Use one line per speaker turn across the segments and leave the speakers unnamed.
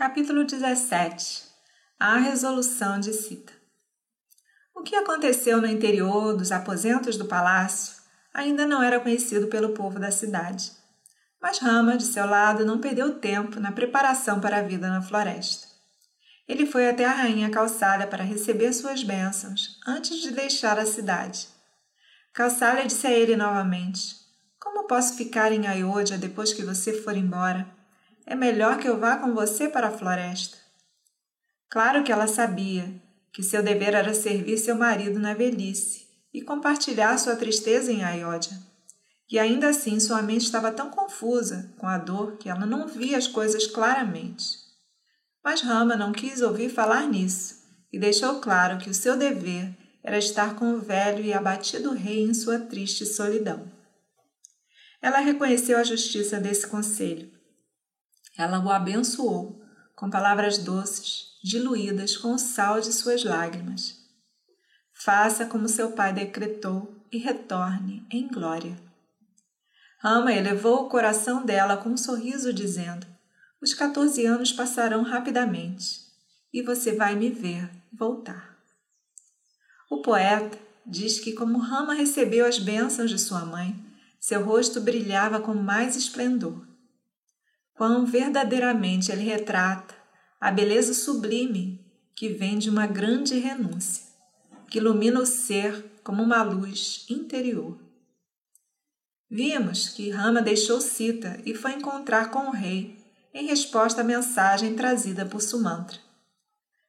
Capítulo 17 A resolução de Sita O que aconteceu no interior dos aposentos do palácio ainda não era conhecido pelo povo da cidade. Mas Rama, de seu lado, não perdeu tempo na preparação para a vida na floresta. Ele foi até a rainha Calçada para receber suas bênçãos antes de deixar a cidade. Calçada disse a ele novamente: Como posso ficar em Ayodhya depois que você for embora? É melhor que eu vá com você para a floresta. Claro que ela sabia que seu dever era servir seu marido na velhice e compartilhar sua tristeza em Ayodhya. E ainda assim sua mente estava tão confusa com a dor que ela não via as coisas claramente. Mas Rama não quis ouvir falar nisso e deixou claro que o seu dever era estar com o velho e abatido rei em sua triste solidão. Ela reconheceu a justiça desse conselho ela o abençoou com palavras doces, diluídas com o sal de suas lágrimas. Faça como seu pai decretou e retorne em glória. Rama elevou o coração dela com um sorriso, dizendo: Os 14 anos passarão rapidamente e você vai me ver voltar. O poeta diz que, como Rama recebeu as bênçãos de sua mãe, seu rosto brilhava com mais esplendor quão verdadeiramente ele retrata a beleza sublime que vem de uma grande renúncia, que ilumina o ser como uma luz interior. Vimos que Rama deixou Sita e foi encontrar com o rei em resposta à mensagem trazida por Sumantra.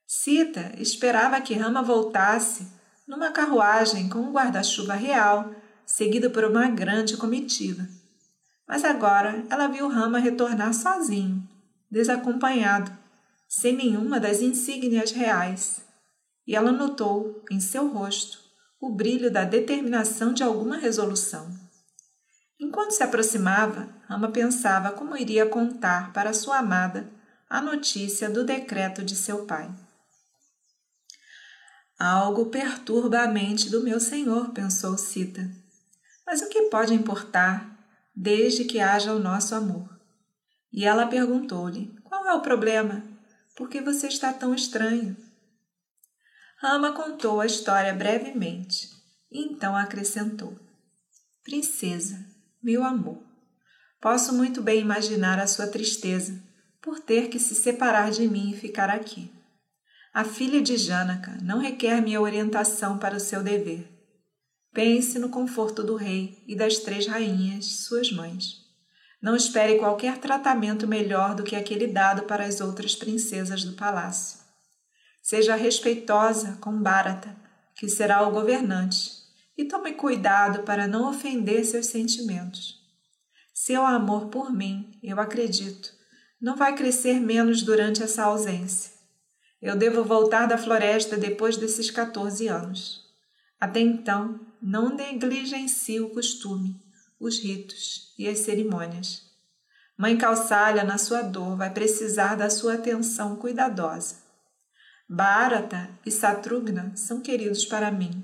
Sita esperava que Rama voltasse numa carruagem com um guarda-chuva real, seguido por uma grande comitiva. Mas agora ela viu Rama retornar sozinho, desacompanhado, sem nenhuma das insígnias reais. E ela notou em seu rosto o brilho da determinação de alguma resolução. Enquanto se aproximava, Rama pensava como iria contar para sua amada a notícia do decreto de seu pai. Algo perturba a mente do meu senhor, pensou Sita. Mas o que pode importar desde que haja o nosso amor. E ela perguntou-lhe: Qual é o problema? Por que você está tão estranho? Rama contou a história brevemente e então acrescentou: Princesa, meu amor, posso muito bem imaginar a sua tristeza por ter que se separar de mim e ficar aqui. A filha de Janaka não requer minha orientação para o seu dever. Pense no conforto do rei e das três rainhas, suas mães. Não espere qualquer tratamento melhor do que aquele dado para as outras princesas do palácio. Seja respeitosa com Bharata, que será o governante, e tome cuidado para não ofender seus sentimentos. Seu amor por mim, eu acredito, não vai crescer menos durante essa ausência. Eu devo voltar da floresta depois desses 14 anos. Até então, não negligencie o costume, os ritos e as cerimônias. Mãe Calçalha, na sua dor, vai precisar da sua atenção cuidadosa. Bharata e Satrugna são queridos para mim.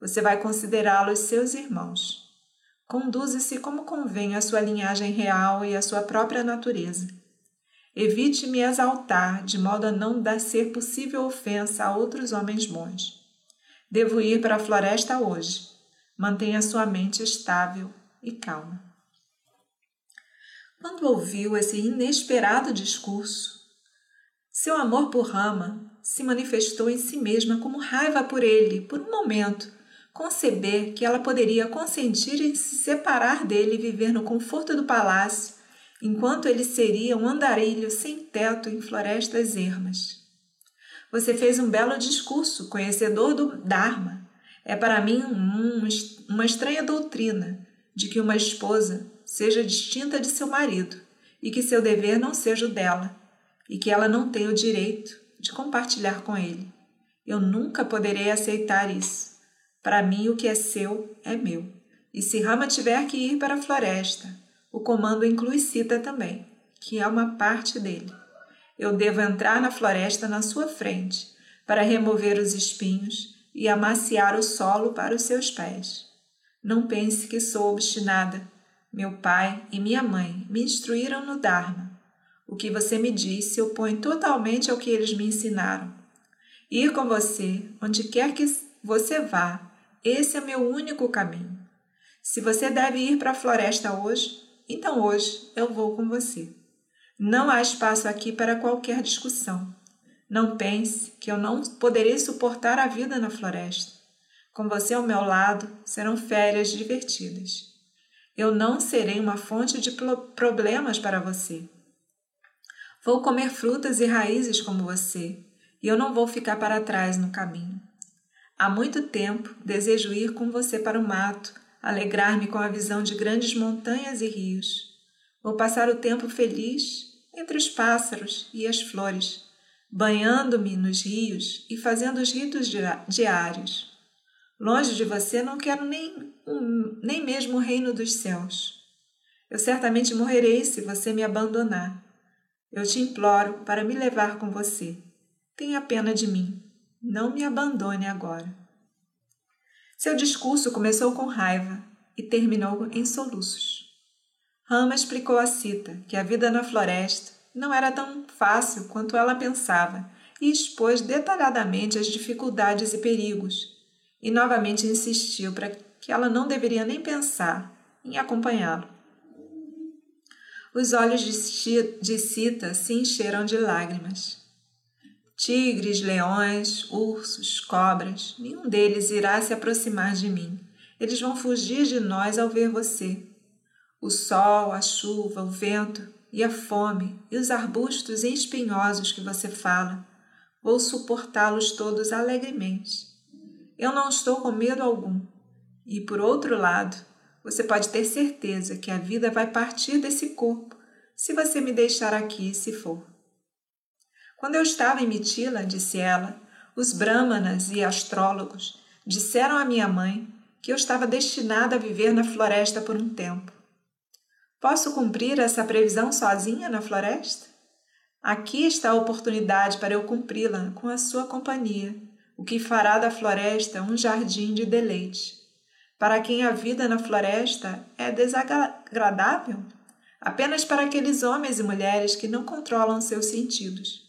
Você vai considerá-los seus irmãos. Conduza-se como convém à sua linhagem real e à sua própria natureza. Evite me exaltar, de modo a não dar ser possível ofensa a outros homens bons. Devo ir para a floresta hoje. Mantenha sua mente estável e calma. Quando ouviu esse inesperado discurso, seu amor por Rama se manifestou em si mesma como raiva por ele, por um momento, conceber que ela poderia consentir em se separar dele e viver no conforto do palácio, enquanto ele seria um andarilho sem teto em florestas ermas. Você fez um belo discurso, conhecedor do Dharma. É para mim um, uma estranha doutrina de que uma esposa seja distinta de seu marido e que seu dever não seja o dela e que ela não tenha o direito de compartilhar com ele. Eu nunca poderei aceitar isso. Para mim, o que é seu é meu. E se Rama tiver que ir para a floresta, o comando inclui Sita também, que é uma parte dele. Eu devo entrar na floresta na sua frente, para remover os espinhos e amaciar o solo para os seus pés. Não pense que sou obstinada. Meu pai e minha mãe me instruíram no Dharma. O que você me disse se opõe totalmente ao que eles me ensinaram. Ir com você, onde quer que você vá, esse é meu único caminho. Se você deve ir para a floresta hoje, então hoje eu vou com você. Não há espaço aqui para qualquer discussão. Não pense que eu não poderei suportar a vida na floresta. Com você ao meu lado, serão férias divertidas. Eu não serei uma fonte de problemas para você. Vou comer frutas e raízes como você, e eu não vou ficar para trás no caminho. Há muito tempo desejo ir com você para o mato, alegrar-me com a visão de grandes montanhas e rios. Vou passar o tempo feliz entre os pássaros e as flores, banhando-me nos rios e fazendo os ritos diários. Longe de você não quero nem, um, nem mesmo o reino dos céus. Eu certamente morrerei se você me abandonar. Eu te imploro para me levar com você. Tenha pena de mim. Não me abandone agora. Seu discurso começou com raiva e terminou em soluços. Rama explicou a Cita que a vida na floresta não era tão fácil quanto ela pensava e expôs detalhadamente as dificuldades e perigos, e novamente insistiu para que ela não deveria nem pensar em acompanhá-lo. Os olhos de Cita se encheram de lágrimas. Tigres, leões, ursos, cobras, nenhum deles irá se aproximar de mim. Eles vão fugir de nós ao ver você. O sol, a chuva, o vento e a fome e os arbustos espinhosos que você fala, vou suportá-los todos alegremente. Eu não estou com medo algum. E por outro lado, você pode ter certeza que a vida vai partir desse corpo se você me deixar aqui se for. Quando eu estava em Mitila, disse ela, os brahmanas e astrólogos disseram à minha mãe que eu estava destinada a viver na floresta por um tempo. Posso cumprir essa previsão sozinha na floresta? Aqui está a oportunidade para eu cumpri-la com a sua companhia, o que fará da floresta um jardim de deleite. Para quem a vida na floresta é desagradável, apenas para aqueles homens e mulheres que não controlam seus sentidos.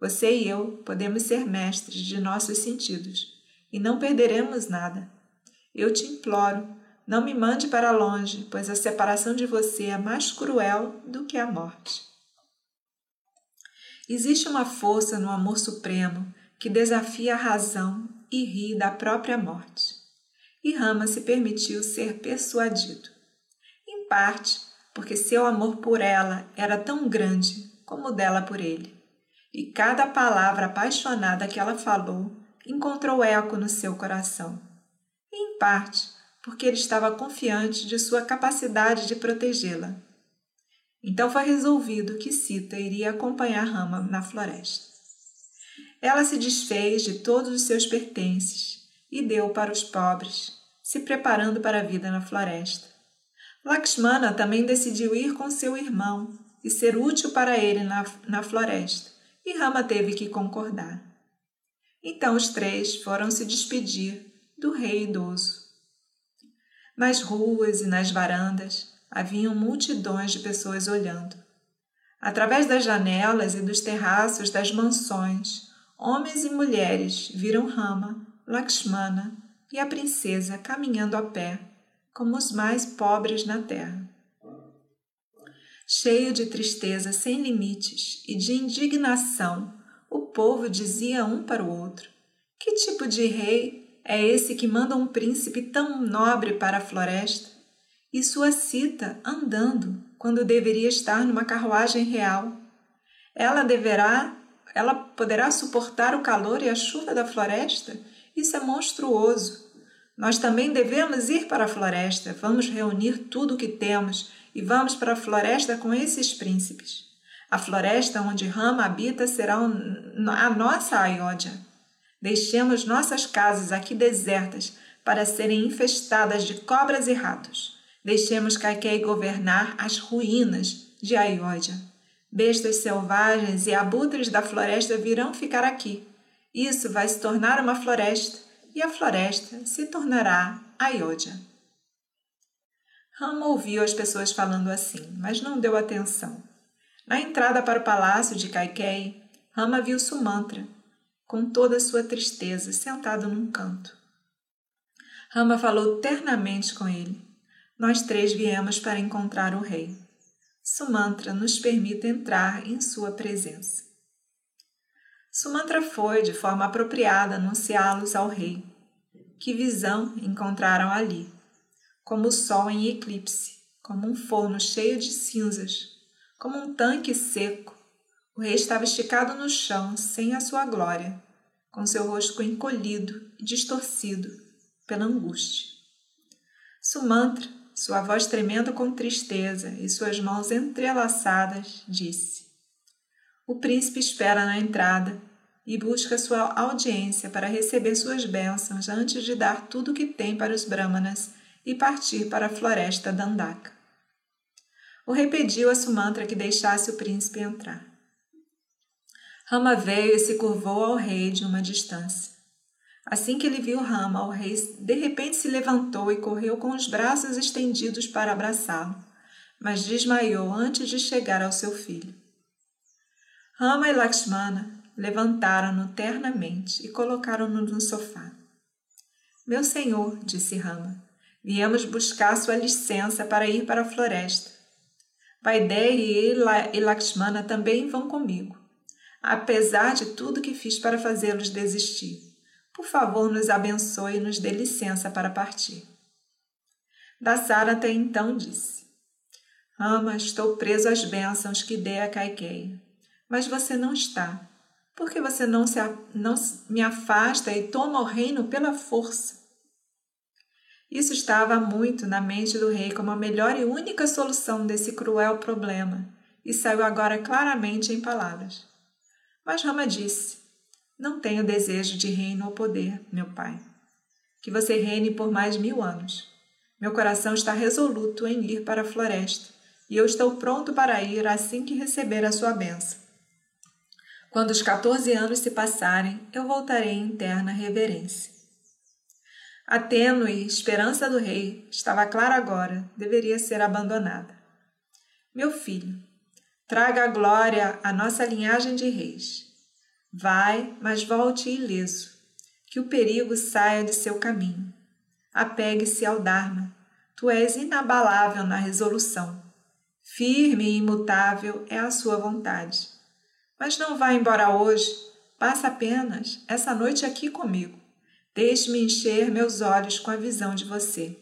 Você e eu podemos ser mestres de nossos sentidos e não perderemos nada. Eu te imploro, não me mande para longe, pois a separação de você é mais cruel do que a morte. Existe uma força no amor supremo que desafia a razão e ri da própria morte. E Rama se permitiu ser persuadido. Em parte, porque seu amor por ela era tão grande como o dela por ele e cada palavra apaixonada que ela falou encontrou eco no seu coração. E, em parte, porque ele estava confiante de sua capacidade de protegê-la. Então foi resolvido que Sita iria acompanhar Rama na floresta. Ela se desfez de todos os seus pertences e deu para os pobres, se preparando para a vida na floresta. Lakshmana também decidiu ir com seu irmão e ser útil para ele na, na floresta e Rama teve que concordar. Então os três foram se despedir do rei idoso. Nas ruas e nas varandas haviam multidões de pessoas olhando. Através das janelas e dos terraços das mansões, homens e mulheres viram Rama, Lakshmana e a princesa caminhando a pé, como os mais pobres na terra cheio de tristeza sem limites e de indignação, o povo dizia um para o outro: Que tipo de rei é esse que manda um príncipe tão nobre para a floresta? E sua cita andando, quando deveria estar numa carruagem real. Ela deverá, ela poderá suportar o calor e a chuva da floresta? Isso é monstruoso. Nós também devemos ir para a floresta, vamos reunir tudo o que temos e vamos para a floresta com esses príncipes. A floresta onde Rama habita será a nossa Ayodhya. Deixemos nossas casas aqui desertas para serem infestadas de cobras e ratos. Deixemos Kaikei governar as ruínas de Ayodhya. Bestas selvagens e abutres da floresta virão ficar aqui. Isso vai se tornar uma floresta e a floresta se tornará Ayodhya. Rama ouviu as pessoas falando assim, mas não deu atenção. Na entrada para o palácio de Kaikei, Rama viu Sumantra, com toda a sua tristeza, sentado num canto. Rama falou ternamente com ele. Nós três viemos para encontrar o rei. Sumantra nos permite entrar em sua presença. Sumantra foi, de forma apropriada, anunciá-los ao rei. Que visão encontraram ali! Como o sol em eclipse, como um forno cheio de cinzas, como um tanque seco. O rei estava esticado no chão, sem a sua glória, com seu rosto encolhido e distorcido pela angústia. Sumantra, sua voz tremendo com tristeza e suas mãos entrelaçadas, disse: O príncipe espera na entrada e busca sua audiência para receber suas bênçãos antes de dar tudo o que tem para os brahmanas e partir para a floresta Dandaka. O rei pediu a Sumantra que deixasse o príncipe entrar. Rama veio e se curvou ao rei de uma distância. Assim que ele viu Rama, o rei de repente se levantou e correu com os braços estendidos para abraçá-lo, mas desmaiou antes de chegar ao seu filho. Rama e Lakshmana levantaram-no ternamente e colocaram-no no sofá. Meu senhor, disse Rama, viemos buscar sua licença para ir para a floresta. Paideia e Lakshmana também vão comigo, apesar de tudo que fiz para fazê-los desistir. Por favor, nos abençoe e nos dê licença para partir. Dasarata então disse: Rama, estou preso às bênçãos que dei a Kaikei, mas você não está. Por que você não, se, não me afasta e toma o reino pela força? Isso estava muito na mente do rei como a melhor e única solução desse cruel problema, e saiu agora claramente em palavras. Mas Rama disse: Não tenho desejo de reino ou poder, meu pai. Que você reine por mais mil anos. Meu coração está resoluto em ir para a floresta, e eu estou pronto para ir assim que receber a sua benção. Quando os 14 anos se passarem, eu voltarei em terna reverência. A tênue esperança do rei estava clara agora, deveria ser abandonada. Meu filho, traga a glória à nossa linhagem de reis. Vai, mas volte ileso, que o perigo saia de seu caminho. Apegue-se ao Dharma. Tu és inabalável na resolução. Firme e imutável é a sua vontade. Mas não vá embora hoje. Passa apenas essa noite aqui comigo. Deixe-me encher meus olhos com a visão de você.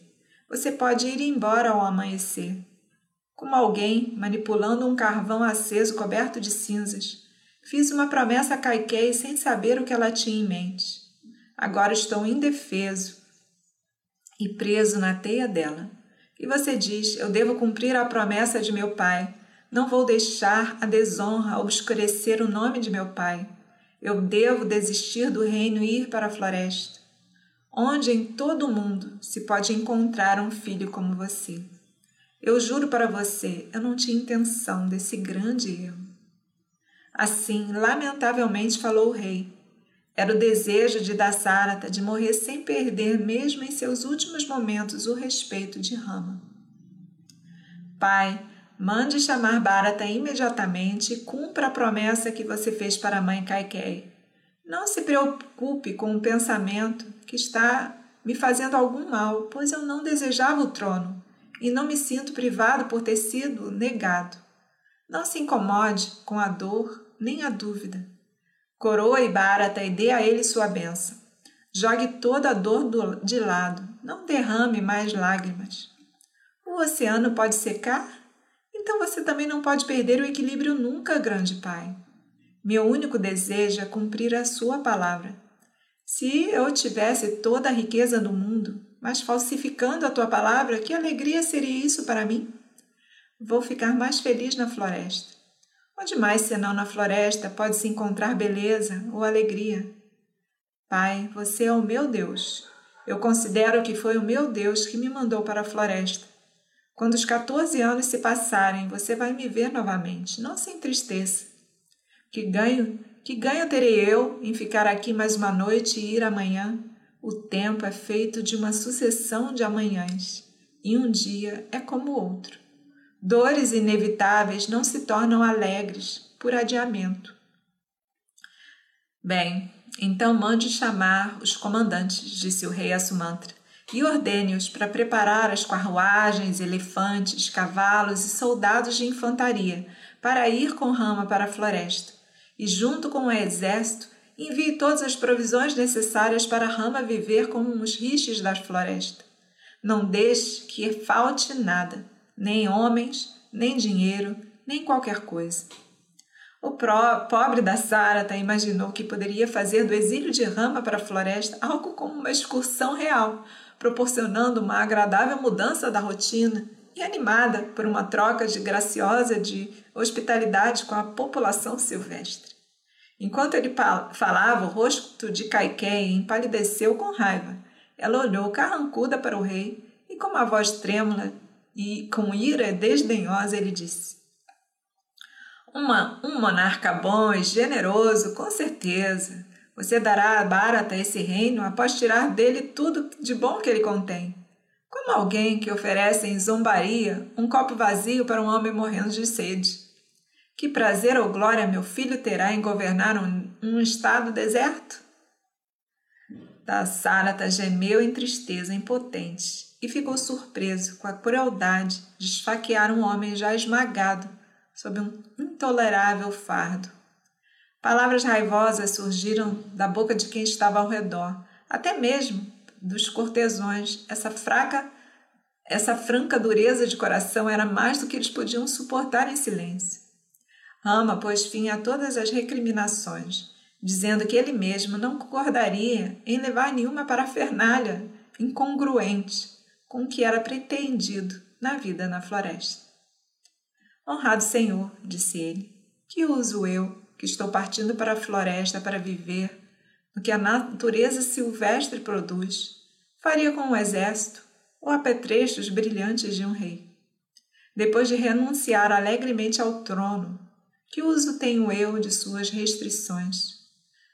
Você pode ir embora ao amanhecer. Como alguém manipulando um carvão aceso coberto de cinzas, fiz uma promessa a Kaikei sem saber o que ela tinha em mente. Agora estou indefeso e preso na teia dela. E você diz: Eu devo cumprir a promessa de meu pai não vou deixar a desonra obscurecer o nome de meu pai. Eu devo desistir do reino e ir para a floresta, onde em todo o mundo se pode encontrar um filho como você. Eu juro para você, eu não tinha intenção desse grande erro. Assim, lamentavelmente falou o rei. Era o desejo de Dassarata de morrer sem perder, mesmo em seus últimos momentos, o respeito de Rama. Pai, Mande chamar Bharata imediatamente e cumpra a promessa que você fez para a mãe Kaikei. Não se preocupe com o pensamento que está me fazendo algum mal, pois eu não desejava o trono e não me sinto privado por ter sido negado. Não se incomode com a dor nem a dúvida. Coroe Bharata e dê a ele sua benção. Jogue toda a dor do, de lado, não derrame mais lágrimas. O oceano pode secar então você também não pode perder o equilíbrio nunca, grande Pai. Meu único desejo é cumprir a Sua palavra. Se eu tivesse toda a riqueza do mundo, mas falsificando a tua palavra, que alegria seria isso para mim? Vou ficar mais feliz na floresta. Onde mais senão na floresta pode se encontrar beleza ou alegria? Pai, você é o meu Deus. Eu considero que foi o meu Deus que me mandou para a floresta. Quando os 14 anos se passarem, você vai me ver novamente. Não se entristeça. Que ganho, que ganho terei eu em ficar aqui mais uma noite e ir amanhã? O tempo é feito de uma sucessão de amanhãs, e um dia é como outro. Dores inevitáveis não se tornam alegres por adiamento. Bem, então mande chamar os comandantes, disse o rei a Sumantra, e ordene-os para preparar as carruagens, elefantes, cavalos e soldados de infantaria para ir com Rama para a floresta. E junto com o exército, envie todas as provisões necessárias para Rama viver como os rixes da floresta. Não deixe que falte nada, nem homens, nem dinheiro, nem qualquer coisa. O pobre da Sarata imaginou que poderia fazer do exílio de Rama para a floresta algo como uma excursão real, proporcionando uma agradável mudança da rotina e animada por uma troca de graciosa de hospitalidade com a população silvestre. Enquanto ele falava, o rosto de Caiquém empalideceu com raiva. Ela olhou carrancuda para o rei e, com uma voz trêmula e com ira desdenhosa, ele disse: uma, um monarca bom e generoso, com certeza. Você dará a Bharata esse reino após tirar dele tudo de bom que ele contém. Como alguém que oferece em zombaria um copo vazio para um homem morrendo de sede. Que prazer ou glória meu filho terá em governar um, um estado deserto? Da Sarata gemeu em tristeza impotente e ficou surpreso com a crueldade de esfaquear um homem já esmagado sob um intolerável fardo. Palavras raivosas surgiram da boca de quem estava ao redor, até mesmo dos cortesões. Essa fraca, essa franca dureza de coração era mais do que eles podiam suportar em silêncio. Rama pôs fim a todas as recriminações, dizendo que ele mesmo não concordaria em levar nenhuma parafernália incongruente com o que era pretendido na vida na floresta. Honrado Senhor, disse ele, que uso eu, que estou partindo para a floresta para viver no que a natureza silvestre produz, faria com um exército ou apetrechos brilhantes de um rei. Depois de renunciar alegremente ao trono, que uso tenho eu de suas restrições?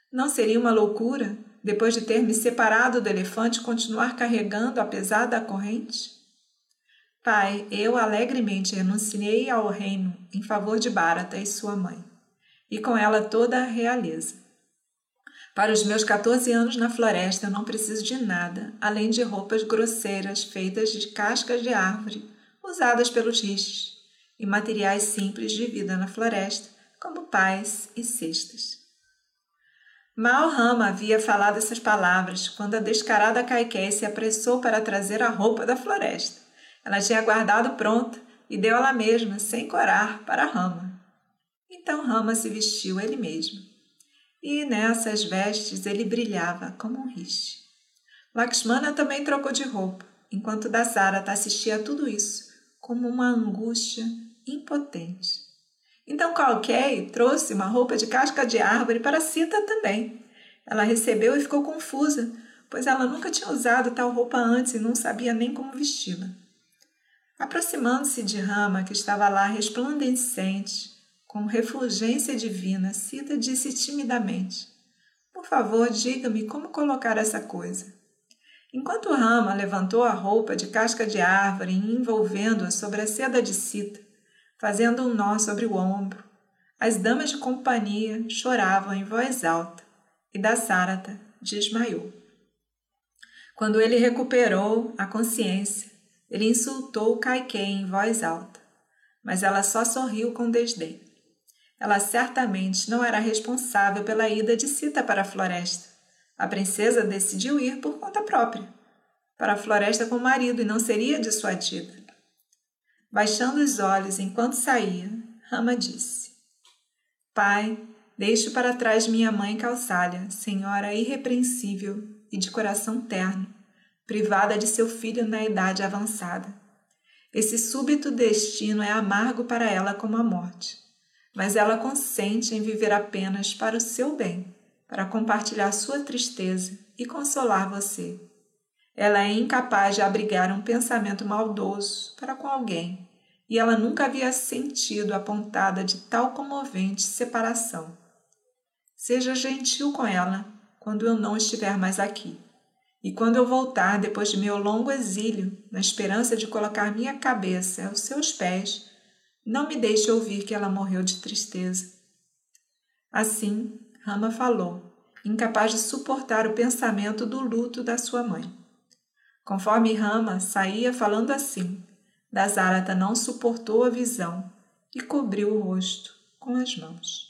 Não seria uma loucura, depois de ter me separado do elefante, continuar carregando apesar da corrente? Pai, eu alegremente renunciei ao reino em favor de Bharata e sua mãe, e com ela toda a realeza. Para os meus 14 anos na floresta, eu não preciso de nada, além de roupas grosseiras feitas de cascas de árvore, usadas pelos rixes, e materiais simples de vida na floresta, como pás e cestas. Mal Rama havia falado essas palavras quando a descarada Caiqué se apressou para trazer a roupa da floresta. Ela tinha guardado pronta e deu ela mesma, sem corar, para Rama. Então Rama se vestiu ele mesmo. E nessas vestes ele brilhava como um riche. Lakshmana também trocou de roupa, enquanto Dasarata assistia a tudo isso, como uma angústia impotente. Então Kalkei trouxe uma roupa de casca de árvore para Sita também. Ela recebeu e ficou confusa, pois ela nunca tinha usado tal roupa antes e não sabia nem como vesti-la. Aproximando-se de Rama, que estava lá resplandecente, com refulgência divina, Sita disse timidamente: Por favor, diga-me como colocar essa coisa. Enquanto Rama levantou a roupa de casca de árvore, envolvendo-a sobre a seda de Sita, fazendo um nó sobre o ombro, as damas de companhia choravam em voz alta e da Sarata desmaiou. Quando ele recuperou a consciência, ele insultou Kaiken em voz alta, mas ela só sorriu com desdém. Ela certamente não era responsável pela ida de Sita para a floresta. A princesa decidiu ir por conta própria, para a floresta com o marido e não seria dissuadida. Baixando os olhos enquanto saía, Rama disse: Pai, deixo para trás minha mãe Calçalha, senhora irrepreensível e de coração terno, privada de seu filho na idade avançada. Esse súbito destino é amargo para ela como a morte, mas ela consente em viver apenas para o seu bem, para compartilhar sua tristeza e consolar você. Ela é incapaz de abrigar um pensamento maldoso para com alguém, e ela nunca havia sentido apontada de tal comovente separação. Seja gentil com ela quando eu não estiver mais aqui. E quando eu voltar depois de meu longo exílio, na esperança de colocar minha cabeça aos seus pés, Não me deixe ouvir que ela morreu de tristeza. Assim, Rama falou, incapaz de suportar o pensamento do luto da sua mãe. Conforme Rama saía falando assim, Dasarata não suportou a visão e cobriu o rosto com as mãos.